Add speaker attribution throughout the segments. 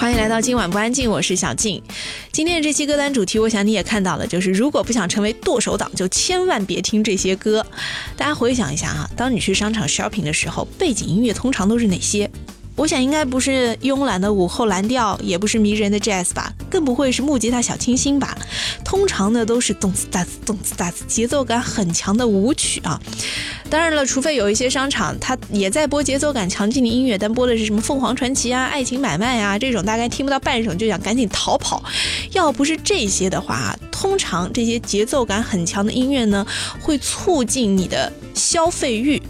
Speaker 1: 欢迎来到今晚不安静，我是小静。今天的这期歌单主题，我想你也看到了，就是如果不想成为剁手党，就千万别听这些歌。大家回想一下啊，当你去商场 shopping 的时候，背景音乐通常都是哪些？我想应该不是慵懒的午后蓝调，也不是迷人的 jazz 吧，更不会是木吉他小清新吧。通常呢都是动次打次动次打次，节奏感很强的舞曲啊。当然了，除非有一些商场它也在播节奏感强劲的音乐，但播的是什么凤凰传奇啊、爱情买卖啊这种，大概听不到半首就想赶紧逃跑。要不是这些的话，通常这些节奏感很强的音乐呢，会促进你的消费欲。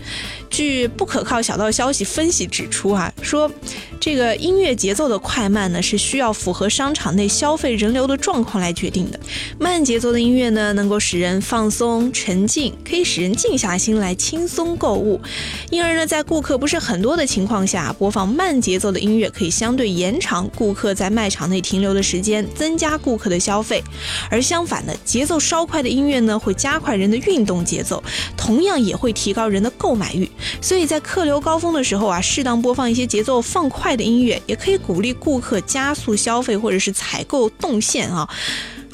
Speaker 1: 据不可靠小道消息分析指出，啊，说这个音乐节奏的快慢呢，是需要符合商场内消费人流的状况来决定的。慢节奏的音乐呢，能够使人放松沉静，可以使人静下心来轻松购物。因而呢，在顾客不是很多的情况下，播放慢节奏的音乐可以相对延长顾客在卖场内停留的时间，增加顾客的消费。而相反的，节奏稍快的音乐呢，会加快人的运动节奏，同样也会提高人的购买欲。所以在客流高峰的时候啊，适当播放一些节奏放快的音乐，也可以鼓励顾客加速消费或者是采购动线啊。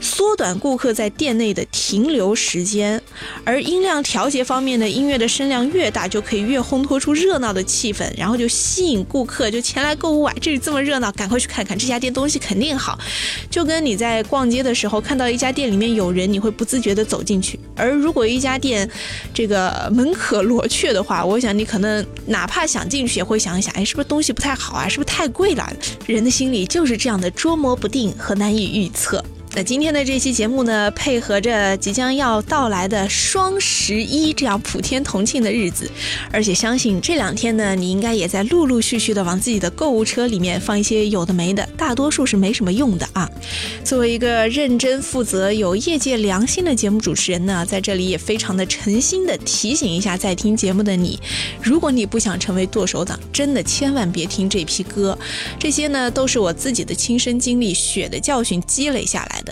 Speaker 1: 缩短顾客在店内的停留时间，而音量调节方面的音乐的声量越大，就可以越烘托出热闹的气氛，然后就吸引顾客就前来购物啊！这里这么热闹，赶快去看看这家店东西肯定好。就跟你在逛街的时候看到一家店里面有人，你会不自觉的走进去；而如果一家店这个门可罗雀的话，我想你可能哪怕想进去，也会想一想，哎，是不是东西不太好啊？是不是太贵了？人的心里就是这样的捉摸不定和难以预测。那今天的这期节目呢，配合着即将要到来的双十一这样普天同庆的日子，而且相信这两天呢，你应该也在陆陆续续的往自己的购物车里面放一些有的没的，大多数是没什么用的啊。作为一个认真负责、有业界良心的节目主持人呢，在这里也非常的诚心的提醒一下在听节目的你，如果你不想成为剁手党，真的千万别听这批歌，这些呢都是我自己的亲身经历、血的教训积累下来的。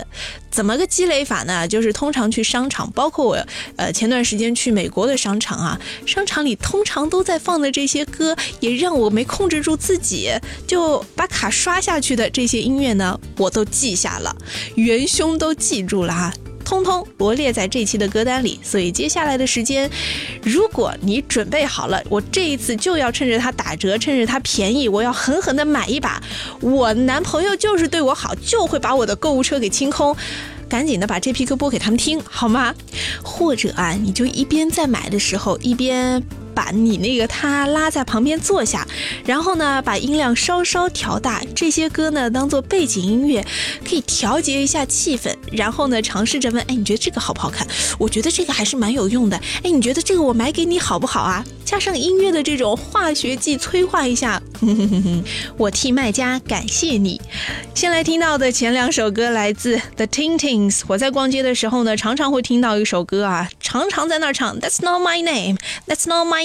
Speaker 1: 怎么个积累法呢？就是通常去商场，包括我，呃，前段时间去美国的商场啊，商场里通常都在放的这些歌，也让我没控制住自己，就把卡刷下去的这些音乐呢，我都记下了，元凶都记住了哈。通通罗列在这期的歌单里，所以接下来的时间，如果你准备好了，我这一次就要趁着它打折，趁着它便宜，我要狠狠的买一把。我男朋友就是对我好，就会把我的购物车给清空，赶紧的把这批歌播给他们听，好吗？或者啊，你就一边在买的时候，一边。把你那个他拉在旁边坐下，然后呢，把音量稍稍调大，这些歌呢当做背景音乐，可以调节一下气氛。然后呢，尝试着问：哎，你觉得这个好不好看？我觉得这个还是蛮有用的。哎，你觉得这个我买给你好不好啊？加上音乐的这种化学剂催化一下，哼哼哼哼我替卖家感谢你。先来听到的前两首歌来自 The Tintings。我在逛街的时候呢，常常会听到一首歌啊，常常在那儿唱 That's not my name, That's not my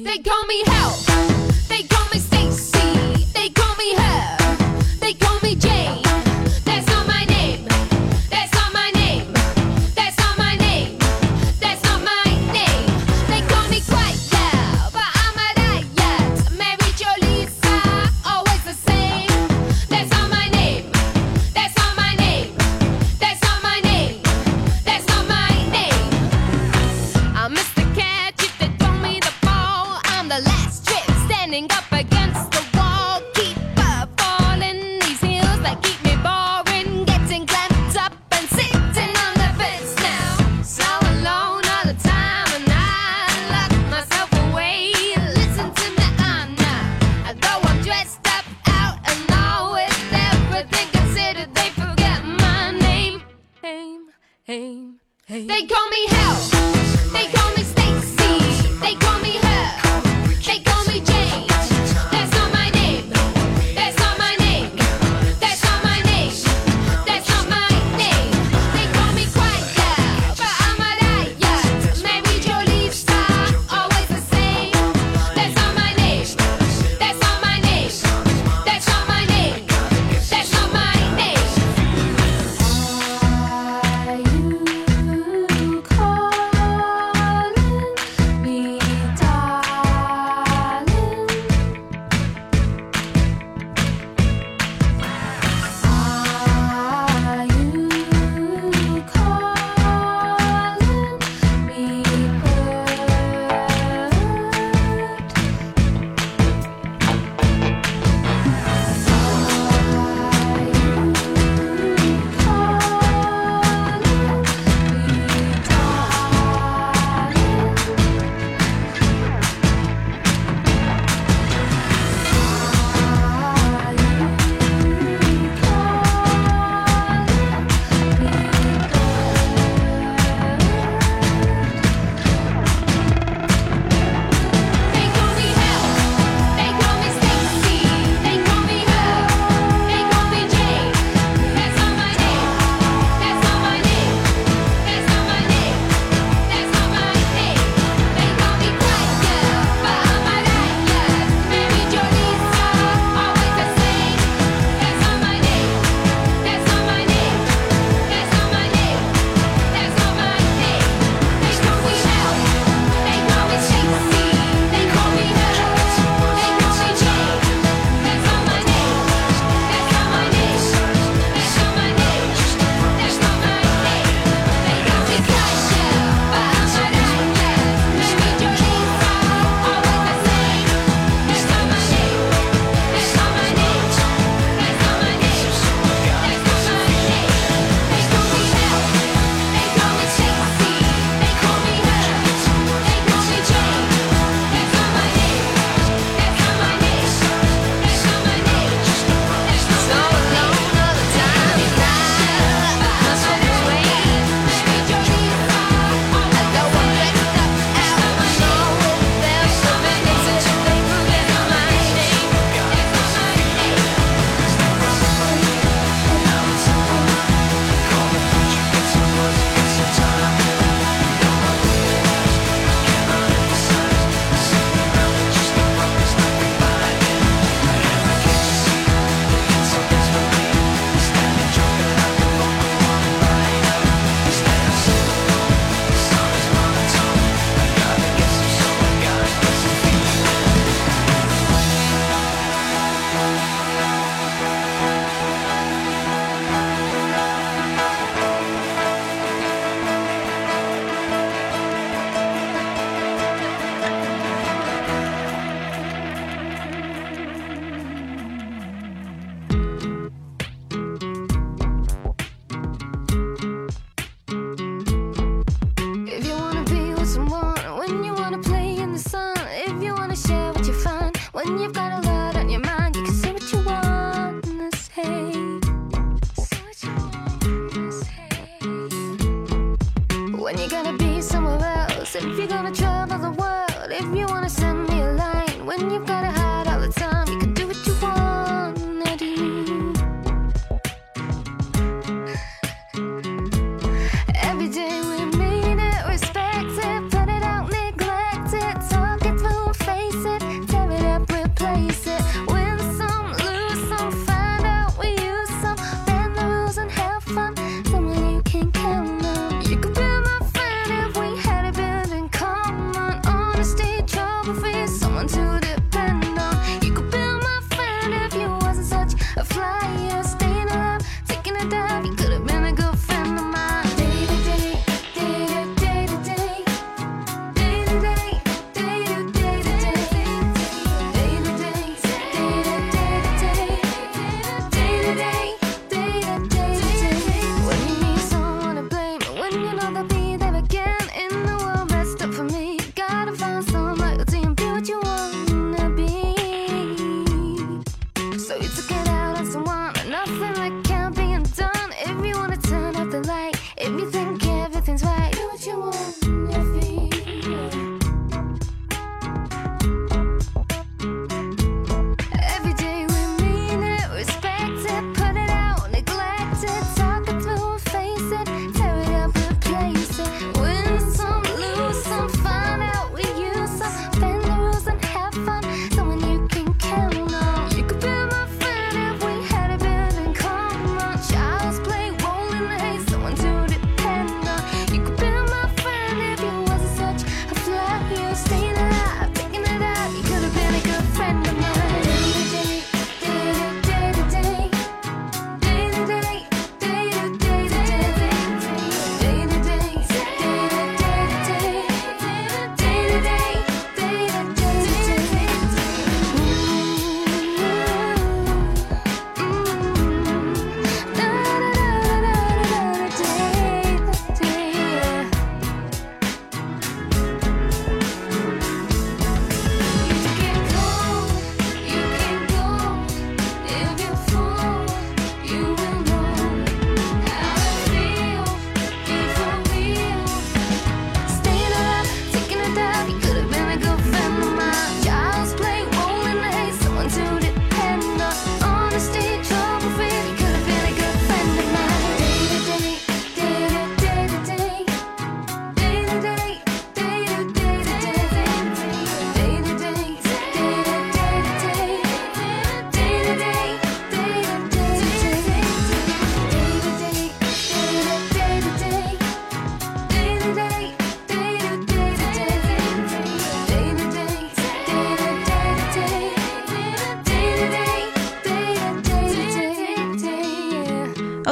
Speaker 1: They call me help.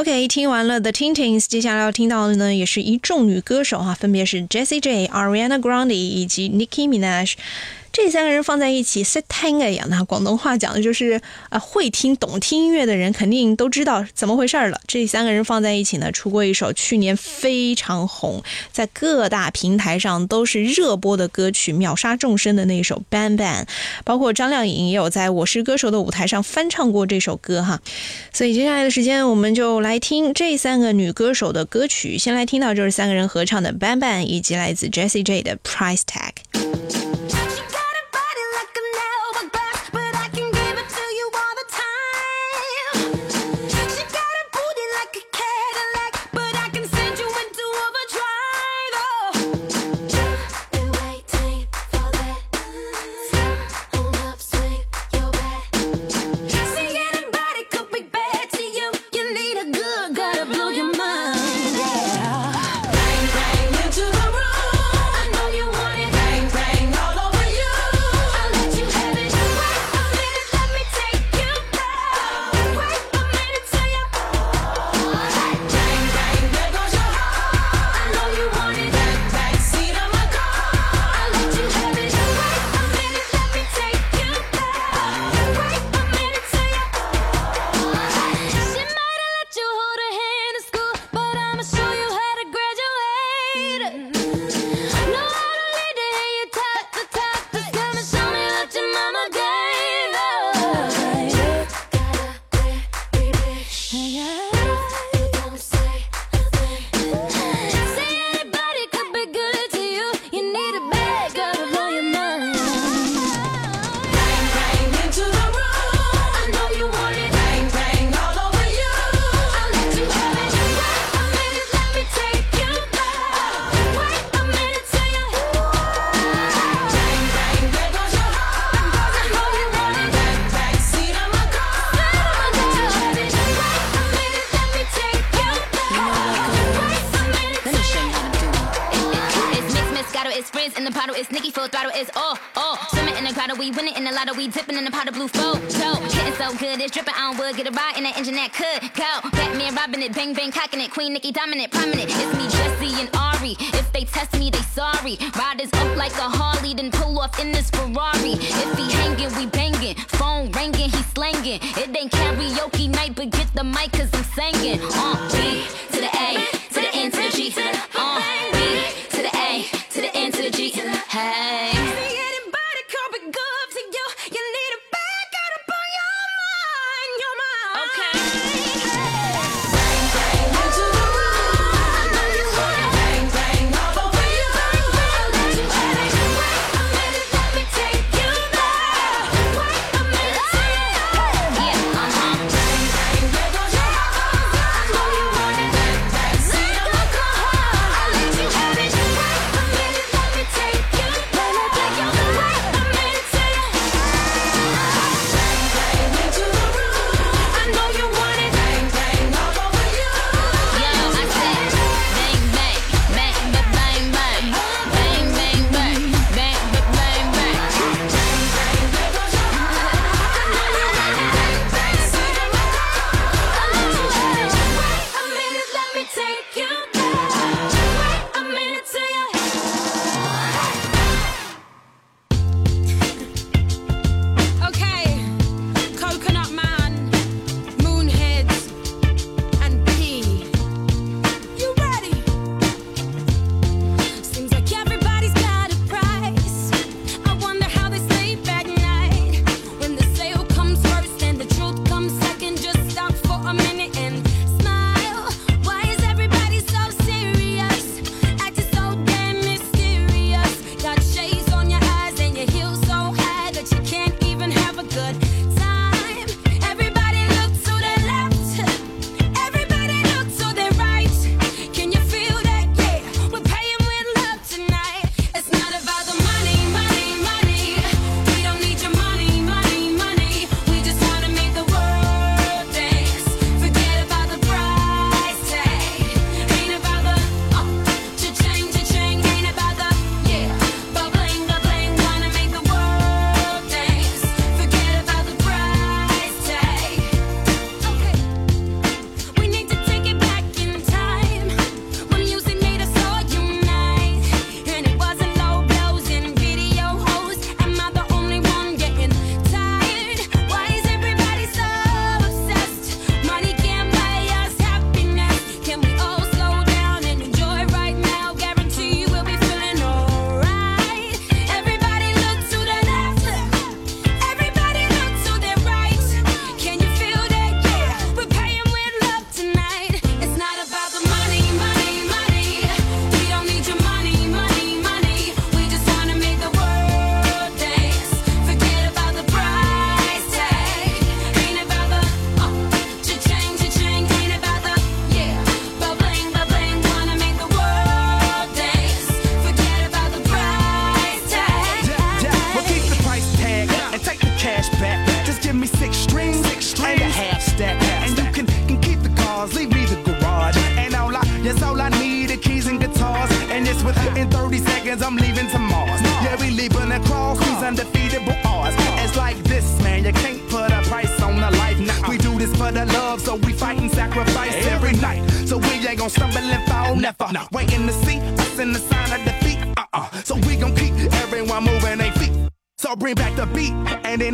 Speaker 1: OK，听完了 The Tintins，接下来要听到的呢，也是一众女歌手哈，分别是 Jessie J、Ariana Grande 以及 Nicki Minaj。这三个人放在一起，set tango 一样的，广东话讲的就是啊，会听懂听音乐的人肯定都知道怎么回事了。这三个人放在一起呢，出过一首去年非常红，在各大平台上都是热播的歌曲，秒杀众生的那一首《Bang Bang》，包括张靓颖也有在我是歌手的舞台上翻唱过这首歌哈。所以接下来的时间，我们就来听这三个女歌手的歌曲。先来听到就是三个人合唱的《Bang Bang》，以及来自 Jessie J 的《Price Tag》。
Speaker 2: mic cause I'm singing. Uh, G to the A, to the N, to the G,
Speaker 3: to the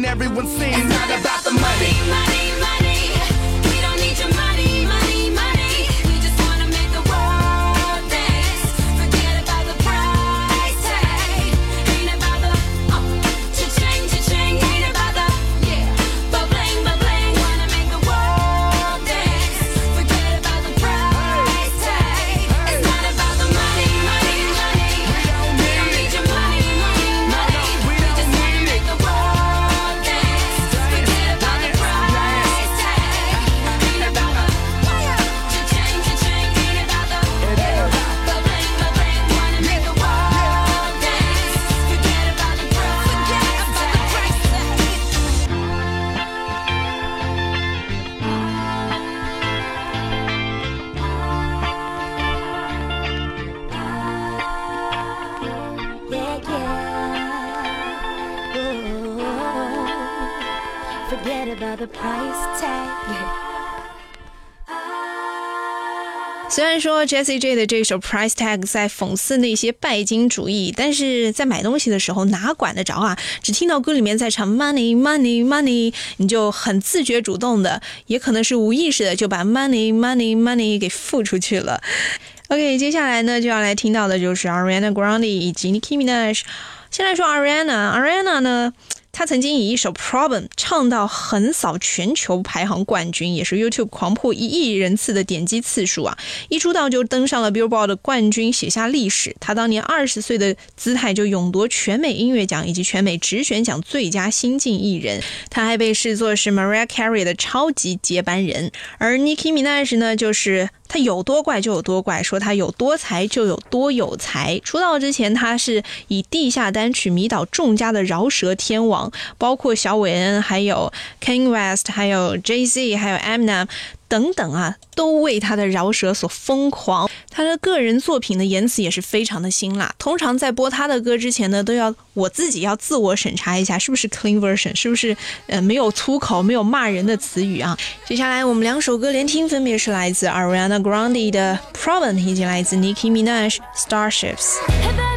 Speaker 4: everyone's seen.
Speaker 1: 虽然说 Jessie J 的这首 Price Tag 在讽刺那些拜金主义，但是在买东西的时候哪管得着啊？只听到歌里面在唱 Money Money Money，你就很自觉主动的，也可能是无意识的就把 Money Money Money 给付出去了。OK，接下来呢就要来听到的就是 Ariana Grande 以及 Nicki Minaj。先来说 Ariana，Ariana 呢，他曾经以一首 Problem 唱到横扫全球排行冠军，也是 YouTube 狂破一亿人次的点击次数啊！一出道就登上了 Billboard 的冠军，写下历史。他当年二十岁的姿态就勇夺全美音乐奖以及全美直选奖最佳新晋艺人。他还被视作是 Mariah Carey 的超级接班人。而 Nicki Minaj 呢，就是他有多怪就有多怪，说他有多才就有多有才。出道之前，他是以地下单曲迷倒众家的饶舌天王，包括小韦恩、还有 King West、还有 Jay Z、还有 Eminem 等等啊，都为他的饶舌所疯狂。他的个人作品的言辞也是非常的辛辣。通常在播他的歌之前呢，都要我自己要自我审查一下，是不是 clean version，是不是呃没有粗口、没有骂人的词语啊？接下来我们两首歌连听，分别是来自 Ariana Grande 的 Problem 以及来自 Nicki Minaj Starships。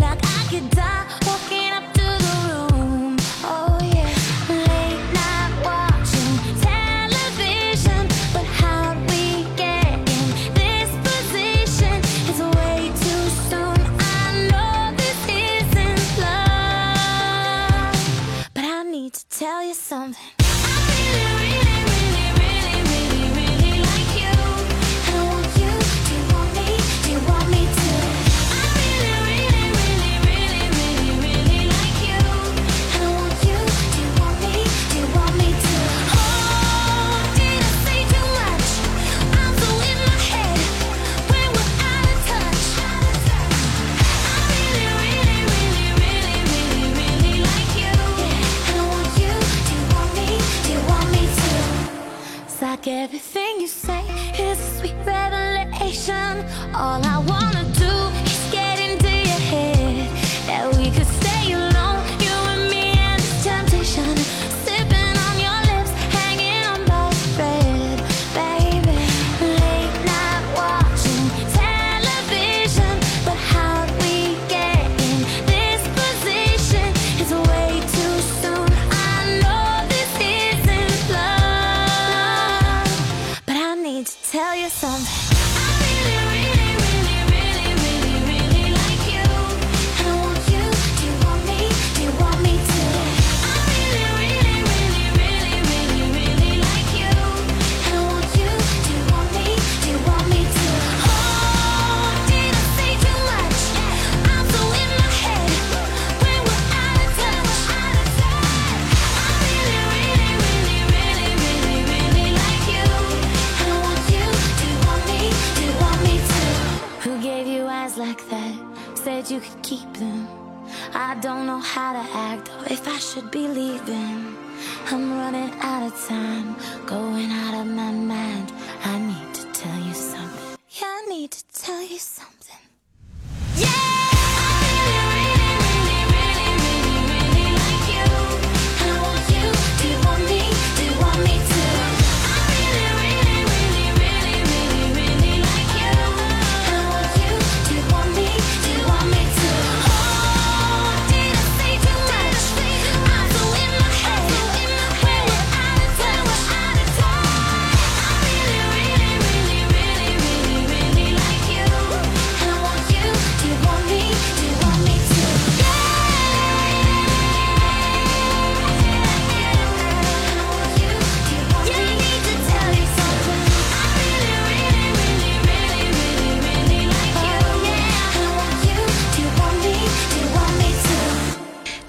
Speaker 3: Like I could die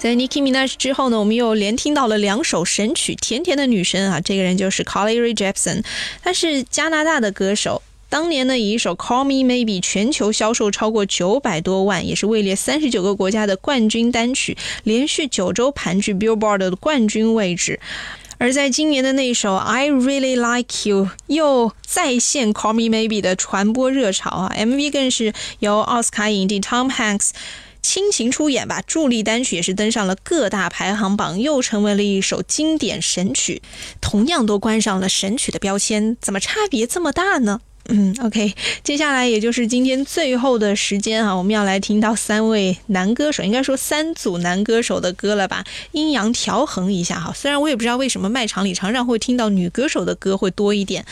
Speaker 1: 在 Nicki Minaj 之后呢，我们又连听到了两首神曲，甜甜的女声啊，这个人就是 Carly Rae Jepsen，她是加拿大的歌手。当年呢，以一首《Call Me Maybe》全球销售超过九百多万，也是位列三十九个国家的冠军单曲，连续九周盘踞 Billboard 的冠军位置。而在今年的那首《I Really Like You》又再现《Call Me Maybe》的传播热潮啊，MV 更是由奥斯卡影帝 Tom Hanks 倾情出演吧，助力单曲也是登上了各大排行榜，又成为了一首经典神曲，同样都关上了神曲的标签，怎么差别这么大呢？嗯，OK，接下来也就是今天最后的时间啊，我们要来听到三位男歌手，应该说三组男歌手的歌了吧？阴阳调衡一下哈。虽然我也不知道为什么卖场里常常会听到女歌手的歌会多一点，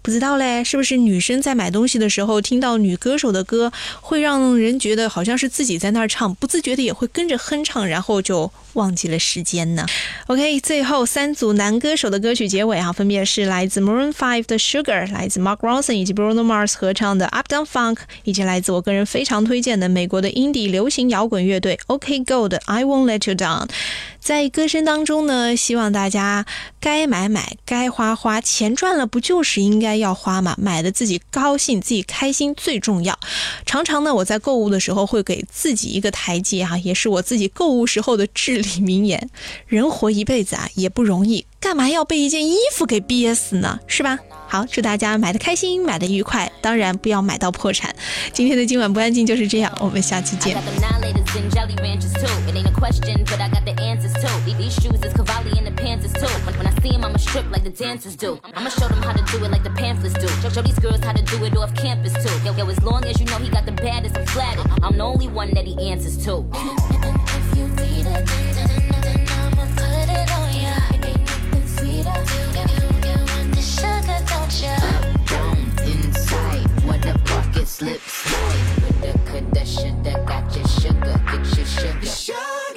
Speaker 1: 不知道嘞，是不是女生在买东西的时候听到女歌手的歌，会让人觉得好像是自己在那儿唱，不自觉的也会跟着哼唱，然后就忘记了时间呢？OK，最后三组男歌手的歌曲结尾啊，分别是来自 Maroon Five 的 Sugar，来自 Mark Ronson 以及 Bruno Mars 合唱的 Up Down Funk，以及来自我个人非常推荐的美国的 indie 流行摇滚乐队 OK Go 的 I Won't Let You Down。在歌声当中呢，希望大家该买买，该花花，钱赚了不就是应该要花嘛？买的自己高兴、自己开心最重要。常常呢，我在购物的时候会给自己一个台阶哈、也是我自己购物时候的至理名言。人活一辈子啊，也不容易，干嘛要被一件衣服给憋死呢？是吧？好，祝大家买的开心，买的愉快，当然不要买到破产。今天的今晚不安静就是这样，我们下期见
Speaker 2: chances too. These shoes is Cavalli and the pants is too. When, when I see him, I'ma strip like the dancers do. I'ma show them how to do it like the pamphlets do. Show, show these girls how to do it off campus too. Yo, yo, as long as you know he got the baddest, I'm. I'm the only one that he answers to.
Speaker 3: If you need a, another number, put it on ya. Ain't nothing sweeter. You, sugar, don't ya?
Speaker 2: Up, down, inside, when the pocket slips. With the Kardashian that got your sugar, get your sugar.
Speaker 5: sugar.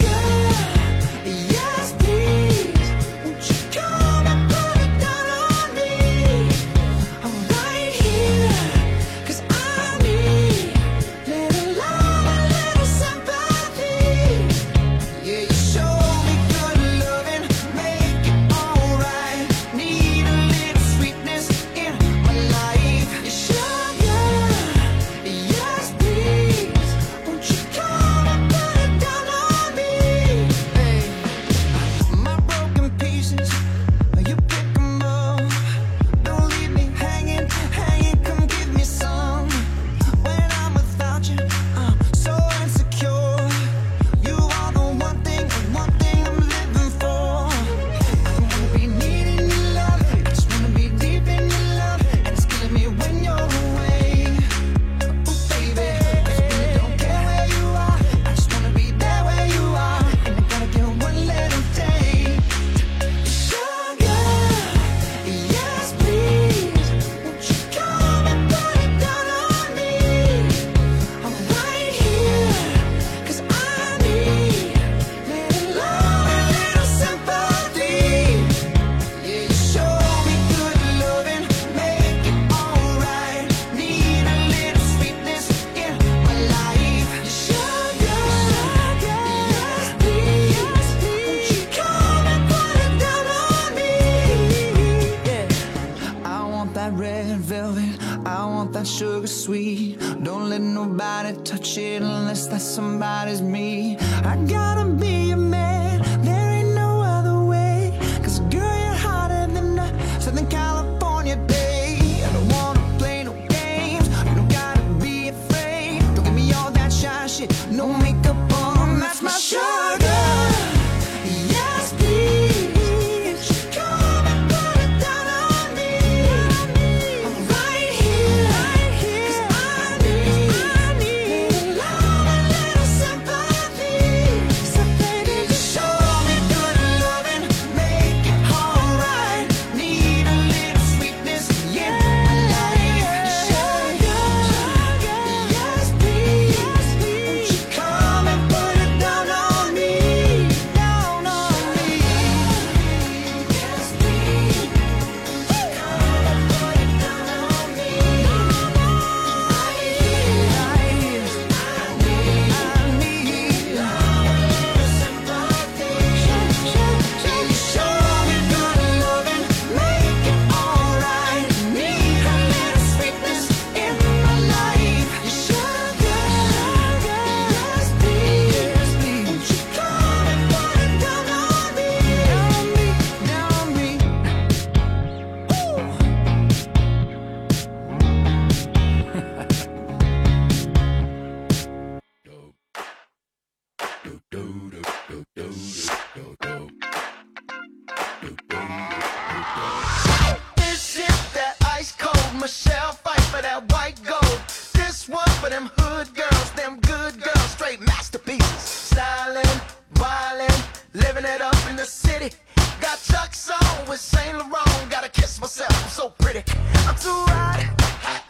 Speaker 5: city. Got chucks on with Saint Laurent. Gotta kiss myself, I'm so pretty. I'm too hot. hot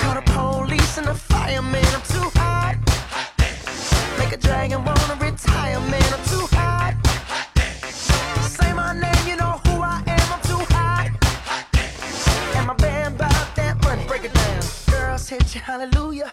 Speaker 5: Call the police and the fireman. I'm too hot. Make a dragon wanna retire, man. I'm too hot. hot Say my name, you know who I am. I'm too hot. And my band bought that money. Break it down. Girls hit you, hallelujah.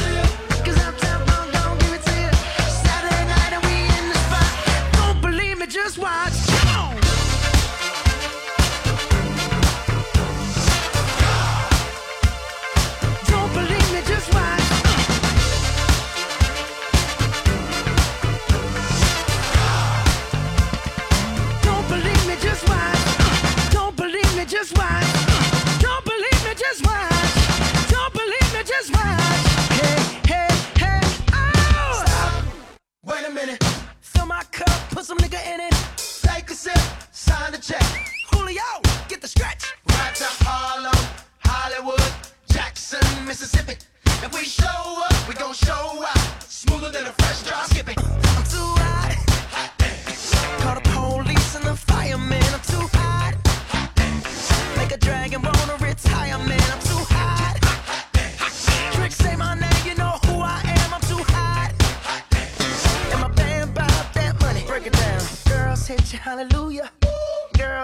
Speaker 5: you. some nigga in it. Take a sip, sign the check. Julio, get the stretch. Right to Harlem, Hollywood, Jackson, Mississippi. If we show up, we gon' show out. Smoother than a fresh drop skipping. I'm too hot. hot Call the police
Speaker 6: and the firemen. I'm too hot.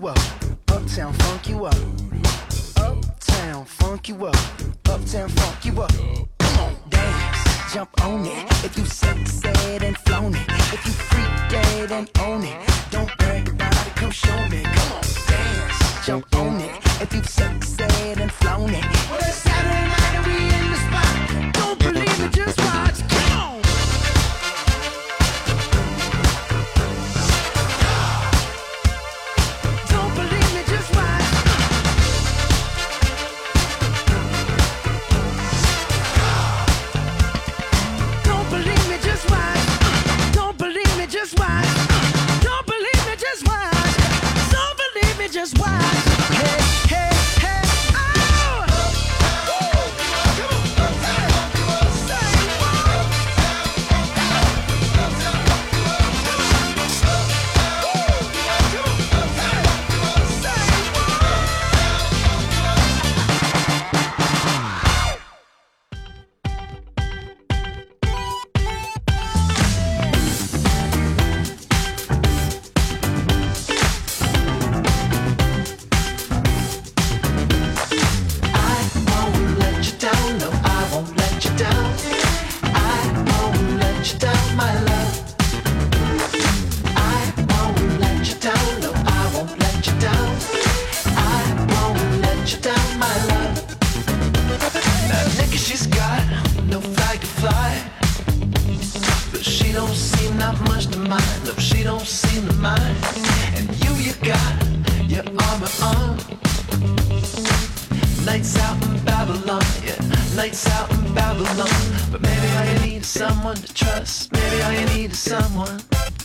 Speaker 6: you up, uptown funk you up. alone. But maybe all you need is someone to trust. Maybe all you need is someone.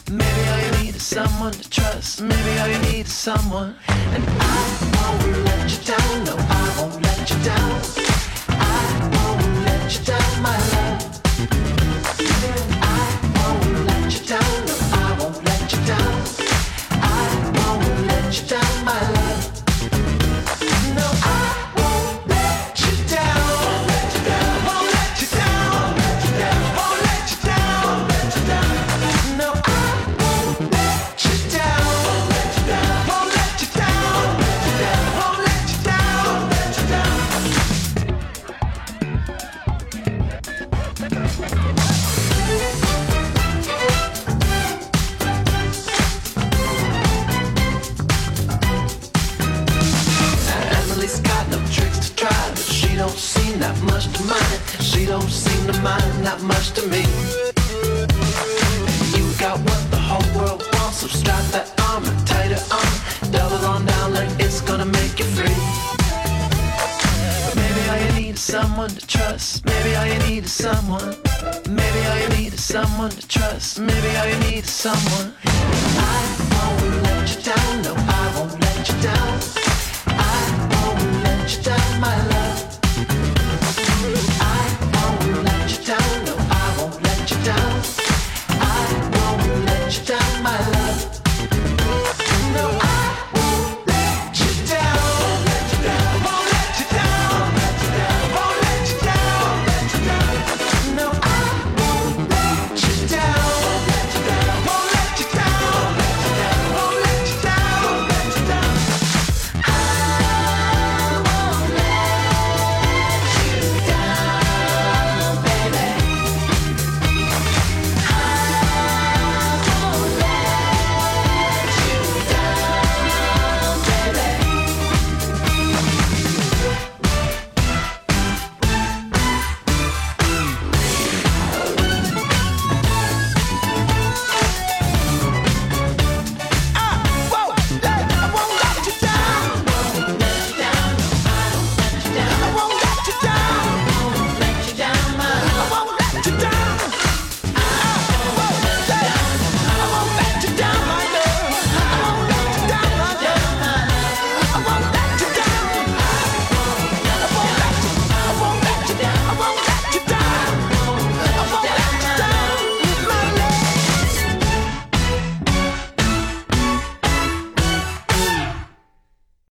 Speaker 6: Maybe all you need is someone to trust. Maybe all you need is someone. And I won't let you down. No, I won't let you down. I won't let you down, my love.